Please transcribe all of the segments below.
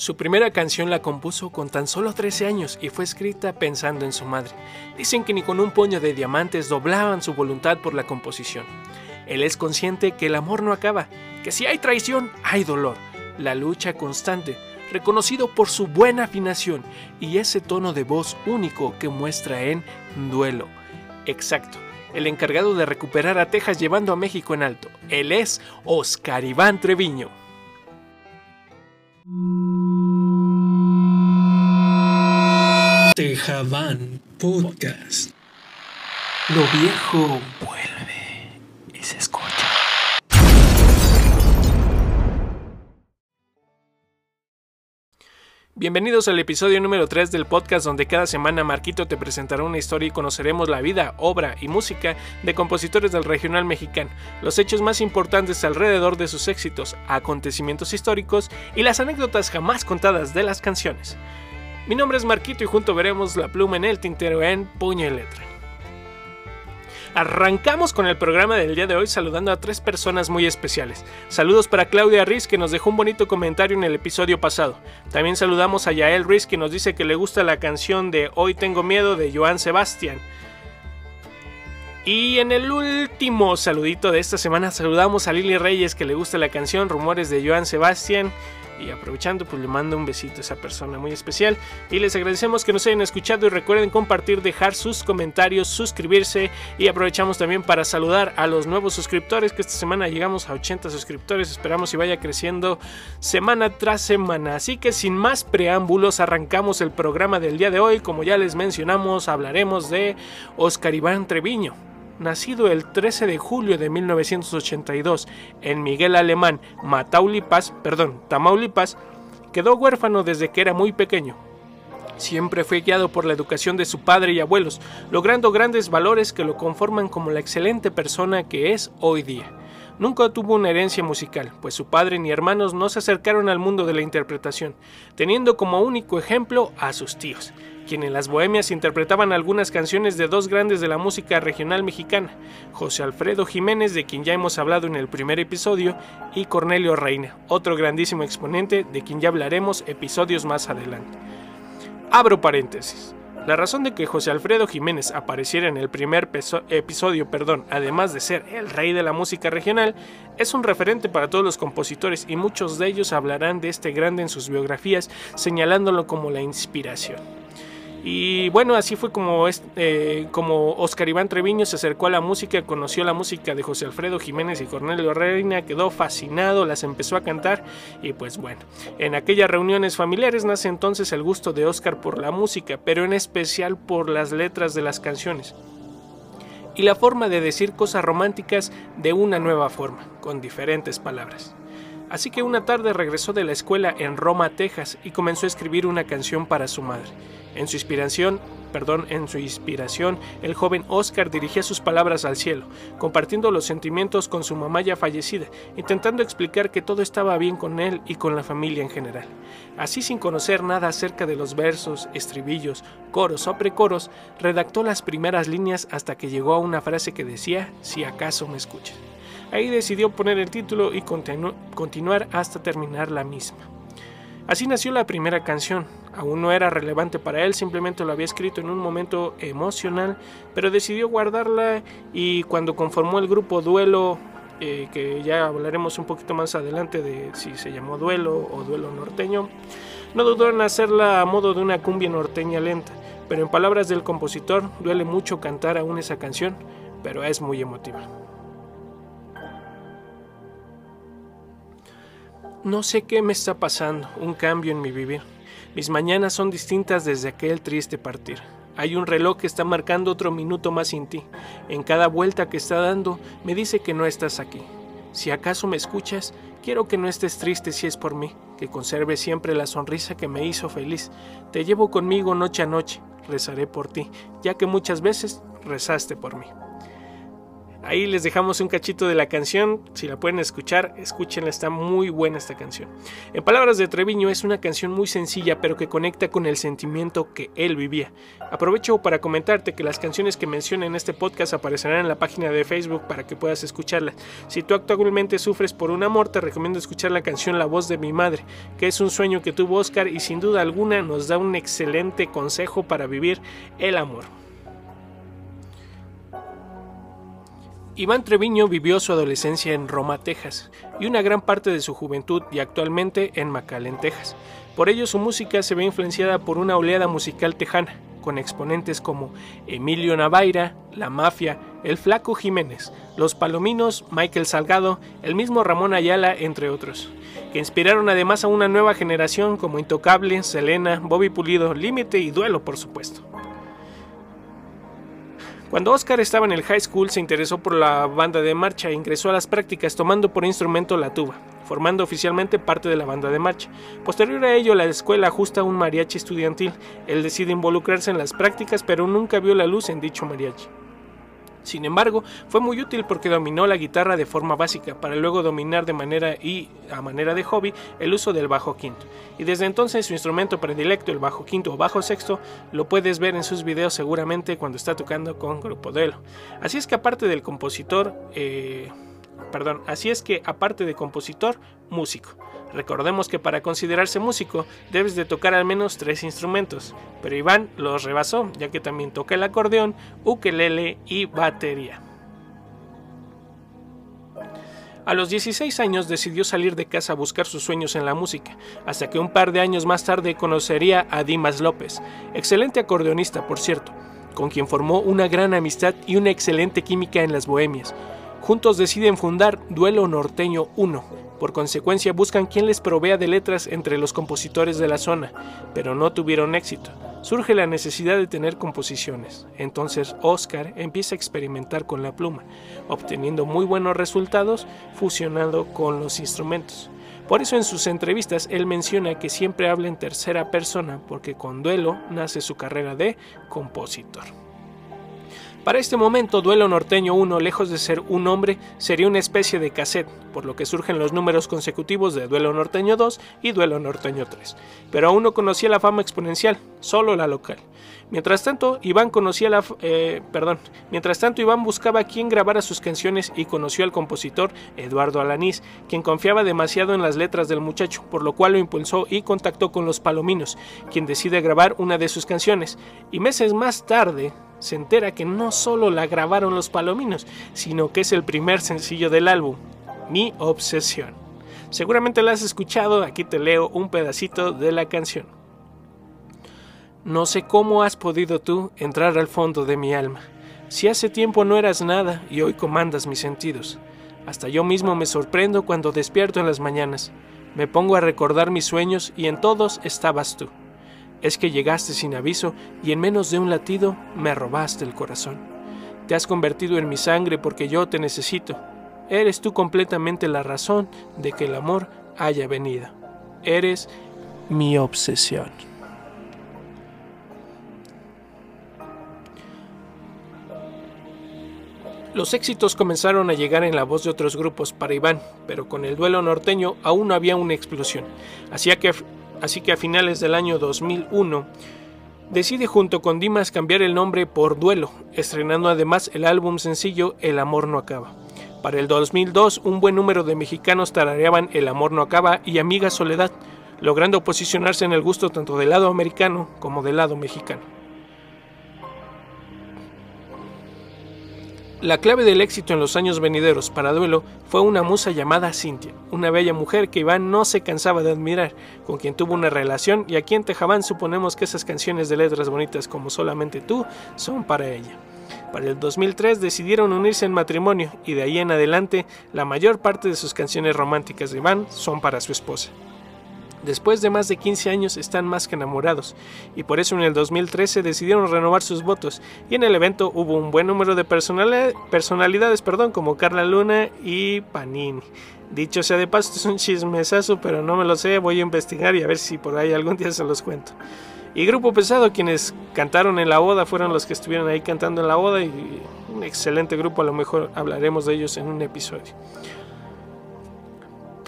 Su primera canción la compuso con tan solo 13 años y fue escrita pensando en su madre. Dicen que ni con un puño de diamantes doblaban su voluntad por la composición. Él es consciente que el amor no acaba, que si hay traición, hay dolor. La lucha constante, reconocido por su buena afinación y ese tono de voz único que muestra en duelo. Exacto, el encargado de recuperar a Texas llevando a México en alto. Él es Oscar Iván Treviño. Tejabán Podcast. Lo viejo vuelve y se escucha. Bienvenidos al episodio número 3 del podcast donde cada semana Marquito te presentará una historia y conoceremos la vida, obra y música de compositores del regional mexicano, los hechos más importantes alrededor de sus éxitos, acontecimientos históricos y las anécdotas jamás contadas de las canciones. Mi nombre es Marquito y junto veremos la pluma en el tintero en puño y letra. Arrancamos con el programa del día de hoy saludando a tres personas muy especiales. Saludos para Claudia Riz que nos dejó un bonito comentario en el episodio pasado. También saludamos a Yael Riz que nos dice que le gusta la canción de Hoy tengo miedo de Joan Sebastián. Y en el último saludito de esta semana saludamos a Lili Reyes que le gusta la canción Rumores de Joan Sebastián. Y aprovechando, pues le mando un besito a esa persona muy especial. Y les agradecemos que nos hayan escuchado y recuerden compartir, dejar sus comentarios, suscribirse. Y aprovechamos también para saludar a los nuevos suscriptores, que esta semana llegamos a 80 suscriptores. Esperamos y vaya creciendo semana tras semana. Así que sin más preámbulos, arrancamos el programa del día de hoy. Como ya les mencionamos, hablaremos de Oscar Iván Treviño nacido el 13 de julio de 1982 en Miguel Alemán, Mataulipas, perdón, Tamaulipas, quedó huérfano desde que era muy pequeño. Siempre fue guiado por la educación de su padre y abuelos, logrando grandes valores que lo conforman como la excelente persona que es hoy día. Nunca tuvo una herencia musical, pues su padre ni hermanos no se acercaron al mundo de la interpretación, teniendo como único ejemplo a sus tíos, quienes en las bohemias interpretaban algunas canciones de dos grandes de la música regional mexicana, José Alfredo Jiménez, de quien ya hemos hablado en el primer episodio, y Cornelio Reina, otro grandísimo exponente de quien ya hablaremos episodios más adelante. Abro paréntesis. La razón de que José Alfredo Jiménez apareciera en el primer episodio, perdón, además de ser el rey de la música regional, es un referente para todos los compositores y muchos de ellos hablarán de este grande en sus biografías, señalándolo como la inspiración. Y bueno, así fue como, eh, como Oscar Iván Treviño se acercó a la música, conoció la música de José Alfredo Jiménez y Cornelio Reina, quedó fascinado, las empezó a cantar y pues bueno, en aquellas reuniones familiares nace entonces el gusto de Oscar por la música, pero en especial por las letras de las canciones y la forma de decir cosas románticas de una nueva forma, con diferentes palabras. Así que una tarde regresó de la escuela en Roma, Texas, y comenzó a escribir una canción para su madre. En su inspiración, perdón, en su inspiración, el joven Oscar dirigía sus palabras al cielo, compartiendo los sentimientos con su mamá ya fallecida, intentando explicar que todo estaba bien con él y con la familia en general. Así sin conocer nada acerca de los versos, estribillos, coros o precoros, redactó las primeras líneas hasta que llegó a una frase que decía, si acaso me escuchas. Ahí decidió poner el título y continuar hasta terminar la misma. Así nació la primera canción. Aún no era relevante para él, simplemente lo había escrito en un momento emocional, pero decidió guardarla y cuando conformó el grupo Duelo, eh, que ya hablaremos un poquito más adelante de si se llamó Duelo o Duelo Norteño, no dudó en hacerla a modo de una cumbia norteña lenta, pero en palabras del compositor, duele mucho cantar aún esa canción, pero es muy emotiva. No sé qué me está pasando, un cambio en mi vivir. Mis mañanas son distintas desde aquel triste partir. Hay un reloj que está marcando otro minuto más sin ti. En cada vuelta que está dando me dice que no estás aquí. Si acaso me escuchas, quiero que no estés triste si es por mí, que conserve siempre la sonrisa que me hizo feliz. Te llevo conmigo noche a noche, rezaré por ti, ya que muchas veces rezaste por mí. Ahí les dejamos un cachito de la canción, si la pueden escuchar, escúchenla, está muy buena esta canción. En palabras de Treviño es una canción muy sencilla pero que conecta con el sentimiento que él vivía. Aprovecho para comentarte que las canciones que mencioné en este podcast aparecerán en la página de Facebook para que puedas escucharlas. Si tú actualmente sufres por un amor, te recomiendo escuchar la canción La voz de mi madre, que es un sueño que tuvo Oscar y sin duda alguna nos da un excelente consejo para vivir el amor. Iván Treviño vivió su adolescencia en Roma, Texas, y una gran parte de su juventud y actualmente en McAllen, Texas. Por ello su música se ve influenciada por una oleada musical tejana, con exponentes como Emilio Navaira, La Mafia, El Flaco Jiménez, Los Palominos, Michael Salgado, el mismo Ramón Ayala, entre otros, que inspiraron además a una nueva generación como Intocable, Selena, Bobby Pulido, Límite y Duelo, por supuesto. Cuando Oscar estaba en el high school se interesó por la banda de marcha e ingresó a las prácticas tomando por instrumento la tuba, formando oficialmente parte de la banda de marcha. Posterior a ello, la escuela ajusta un mariachi estudiantil. Él decide involucrarse en las prácticas, pero nunca vio la luz en dicho mariachi. Sin embargo, fue muy útil porque dominó la guitarra de forma básica, para luego dominar de manera y a manera de hobby el uso del bajo quinto. Y desde entonces su instrumento predilecto, el bajo quinto o bajo sexto, lo puedes ver en sus videos seguramente cuando está tocando con Grupo Delo. Así es que aparte del compositor, eh, perdón, así es que aparte de compositor, músico. Recordemos que para considerarse músico debes de tocar al menos tres instrumentos, pero Iván los rebasó, ya que también toca el acordeón, ukelele y batería. A los 16 años decidió salir de casa a buscar sus sueños en la música, hasta que un par de años más tarde conocería a Dimas López, excelente acordeonista por cierto, con quien formó una gran amistad y una excelente química en las bohemias. Juntos deciden fundar Duelo Norteño 1, por consecuencia buscan quien les provea de letras entre los compositores de la zona, pero no tuvieron éxito. Surge la necesidad de tener composiciones. Entonces Oscar empieza a experimentar con la pluma, obteniendo muy buenos resultados fusionando con los instrumentos. Por eso en sus entrevistas él menciona que siempre habla en tercera persona porque con duelo nace su carrera de compositor. Para este momento, Duelo Norteño 1, lejos de ser un nombre, sería una especie de cassette, por lo que surgen los números consecutivos de Duelo Norteño 2 y Duelo Norteño 3. Pero aún no conocía la fama exponencial, solo la local. Mientras tanto, Iván conocía la, eh, perdón, mientras tanto Iván buscaba quién grabara sus canciones y conoció al compositor Eduardo Alanís, quien confiaba demasiado en las letras del muchacho, por lo cual lo impulsó y contactó con los Palominos, quien decide grabar una de sus canciones. Y meses más tarde, se entera que no solo la grabaron los Palominos, sino que es el primer sencillo del álbum, Mi Obsesión. Seguramente la has escuchado, aquí te leo un pedacito de la canción. No sé cómo has podido tú entrar al fondo de mi alma, si hace tiempo no eras nada y hoy comandas mis sentidos. Hasta yo mismo me sorprendo cuando despierto en las mañanas, me pongo a recordar mis sueños y en todos estabas tú es que llegaste sin aviso y en menos de un latido me robaste el corazón. Te has convertido en mi sangre porque yo te necesito. Eres tú completamente la razón de que el amor haya venido. Eres mi obsesión. Los éxitos comenzaron a llegar en la voz de otros grupos para Iván, pero con el duelo norteño aún no había una explosión. Hacía que así que a finales del año 2001 decide junto con Dimas cambiar el nombre por Duelo, estrenando además el álbum sencillo El amor no acaba. Para el 2002 un buen número de mexicanos tarareaban El amor no acaba y Amiga Soledad, logrando posicionarse en el gusto tanto del lado americano como del lado mexicano. La clave del éxito en los años venideros para Duelo fue una musa llamada Cintia, una bella mujer que Iván no se cansaba de admirar, con quien tuvo una relación y aquí en Tejabán suponemos que esas canciones de letras bonitas como Solamente tú son para ella. Para el 2003 decidieron unirse en matrimonio y de ahí en adelante la mayor parte de sus canciones románticas de Iván son para su esposa. Después de más de 15 años están más que enamorados y por eso en el 2013 decidieron renovar sus votos y en el evento hubo un buen número de personalidades perdón, como Carla Luna y Panini. Dicho sea de paso, es un chismesazo, pero no me lo sé, voy a investigar y a ver si por ahí algún día se los cuento. Y Grupo Pesado, quienes cantaron en la boda, fueron los que estuvieron ahí cantando en la boda y Un excelente grupo, a lo mejor hablaremos de ellos en un episodio.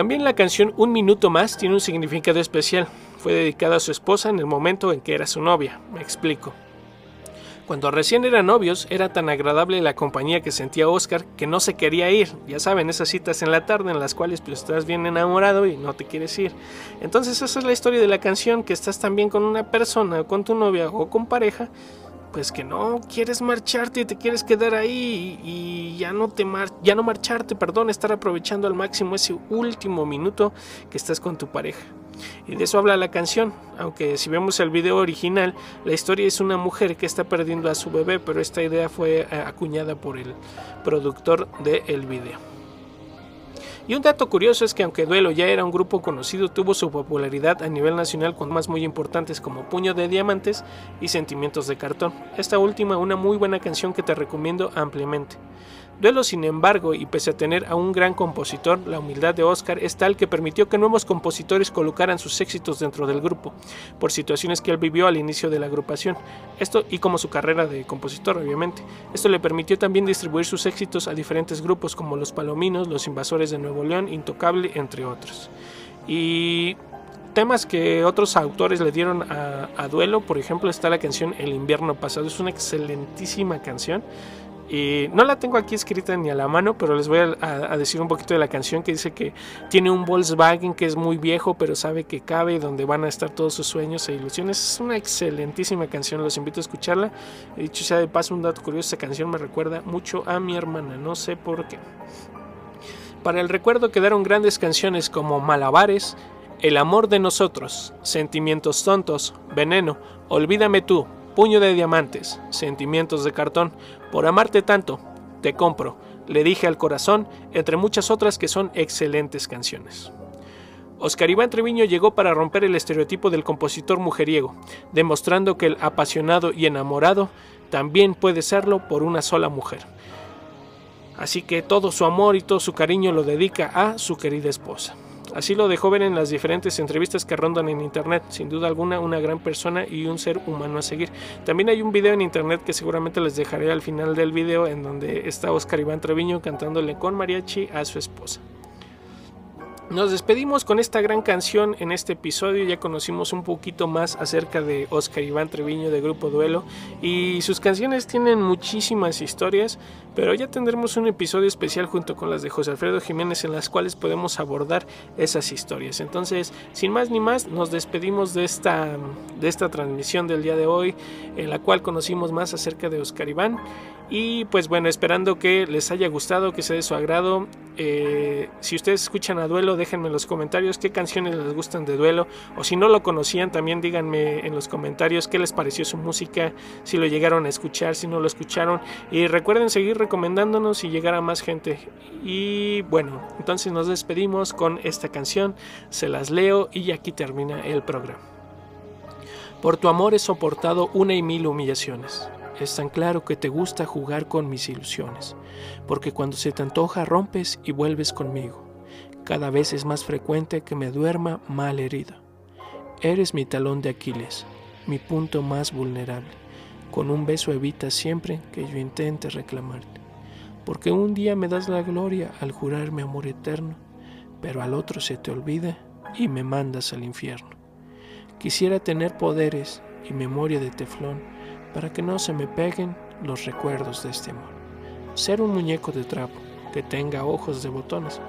También la canción Un Minuto Más tiene un significado especial. Fue dedicada a su esposa en el momento en que era su novia. Me explico. Cuando recién eran novios, era tan agradable la compañía que sentía Oscar que no se quería ir. Ya saben, esas citas en la tarde en las cuales pues, estás bien enamorado y no te quieres ir. Entonces esa es la historia de la canción, que estás también con una persona, con tu novia o con pareja, pues que no quieres marcharte y te quieres quedar ahí y, ya no te ya no marcharte, perdón, estar aprovechando al máximo ese último minuto que estás con tu pareja. Y de eso habla la canción, aunque si vemos el video original, la historia es una mujer que está perdiendo a su bebé, pero esta idea fue eh, acuñada por el productor del video. Y un dato curioso es que aunque Duelo ya era un grupo conocido, tuvo su popularidad a nivel nacional con más muy importantes como Puño de Diamantes y Sentimientos de Cartón. Esta última una muy buena canción que te recomiendo ampliamente. Duelo, sin embargo, y pese a tener a un gran compositor, la humildad de Oscar es tal que permitió que nuevos compositores colocaran sus éxitos dentro del grupo, por situaciones que él vivió al inicio de la agrupación. Esto y como su carrera de compositor, obviamente. Esto le permitió también distribuir sus éxitos a diferentes grupos como Los Palominos, Los Invasores de Nuevo León, Intocable, entre otros. Y temas que otros autores le dieron a, Duelo, por ejemplo, está la canción El invierno pasado, es una excelentísima canción y no la tengo aquí escrita ni a la mano, pero les voy a, decir un poquito de la canción que dice que tiene un Volkswagen que es muy viejo, pero sabe que cabe donde van a estar todos sus sueños e ilusiones. Es una excelentísima canción, los invito a escucharla. He dicho sea de paso un dato curioso, esta canción me recuerda mucho a mi hermana, no sé por qué. Para el recuerdo quedaron grandes canciones como Malabares, El amor de nosotros, Sentimientos tontos, Veneno, Olvídame tú, Puño de diamantes, sentimientos de cartón, por amarte tanto, te compro, le dije al corazón, entre muchas otras que son excelentes canciones. Oscar Iván Treviño llegó para romper el estereotipo del compositor mujeriego, demostrando que el apasionado y enamorado también puede serlo por una sola mujer. Así que todo su amor y todo su cariño lo dedica a su querida esposa. Así lo dejó ver en las diferentes entrevistas que rondan en internet. Sin duda alguna, una gran persona y un ser humano a seguir. También hay un video en internet que seguramente les dejaré al final del video en donde está Oscar Iván Treviño cantándole con mariachi a su esposa. Nos despedimos con esta gran canción en este episodio. Ya conocimos un poquito más acerca de Oscar Iván Treviño de Grupo Duelo y sus canciones tienen muchísimas historias, pero ya tendremos un episodio especial junto con las de José Alfredo Jiménez en las cuales podemos abordar esas historias. Entonces, sin más ni más, nos despedimos de esta, de esta transmisión del día de hoy en la cual conocimos más acerca de Oscar Iván y pues bueno, esperando que les haya gustado, que sea de su agrado. Eh, si ustedes escuchan a Duelo, déjenme en los comentarios qué canciones les gustan de Duelo. O si no lo conocían, también díganme en los comentarios qué les pareció su música, si lo llegaron a escuchar, si no lo escucharon. Y recuerden seguir recomendándonos y llegar a más gente. Y bueno, entonces nos despedimos con esta canción. Se las leo y aquí termina el programa. Por tu amor he soportado una y mil humillaciones es tan claro que te gusta jugar con mis ilusiones, porque cuando se te antoja rompes y vuelves conmigo. Cada vez es más frecuente que me duerma mal herido. Eres mi talón de Aquiles, mi punto más vulnerable. Con un beso evitas siempre que yo intente reclamarte, porque un día me das la gloria al jurarme amor eterno, pero al otro se te olvida y me mandas al infierno. Quisiera tener poderes y memoria de teflón, para que no se me peguen los recuerdos de este amor. Ser un muñeco de trapo que tenga ojos de botones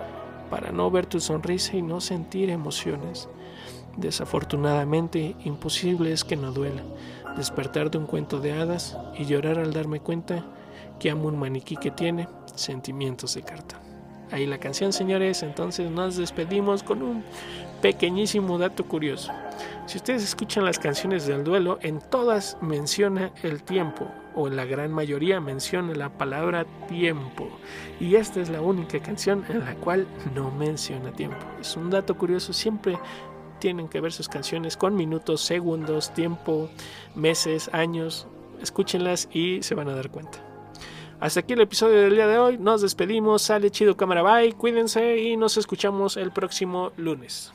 para no ver tu sonrisa y no sentir emociones. Desafortunadamente, imposible es que no duela despertar de un cuento de hadas y llorar al darme cuenta que amo un maniquí que tiene sentimientos de carta. Ahí la canción, señores. Entonces nos despedimos con un pequeñísimo dato curioso. Si ustedes escuchan las canciones del duelo, en todas menciona el tiempo, o en la gran mayoría menciona la palabra tiempo. Y esta es la única canción en la cual no menciona tiempo. Es un dato curioso, siempre tienen que ver sus canciones con minutos, segundos, tiempo, meses, años. Escúchenlas y se van a dar cuenta. Hasta aquí el episodio del día de hoy. Nos despedimos. Sale chido cámara bye. Cuídense y nos escuchamos el próximo lunes.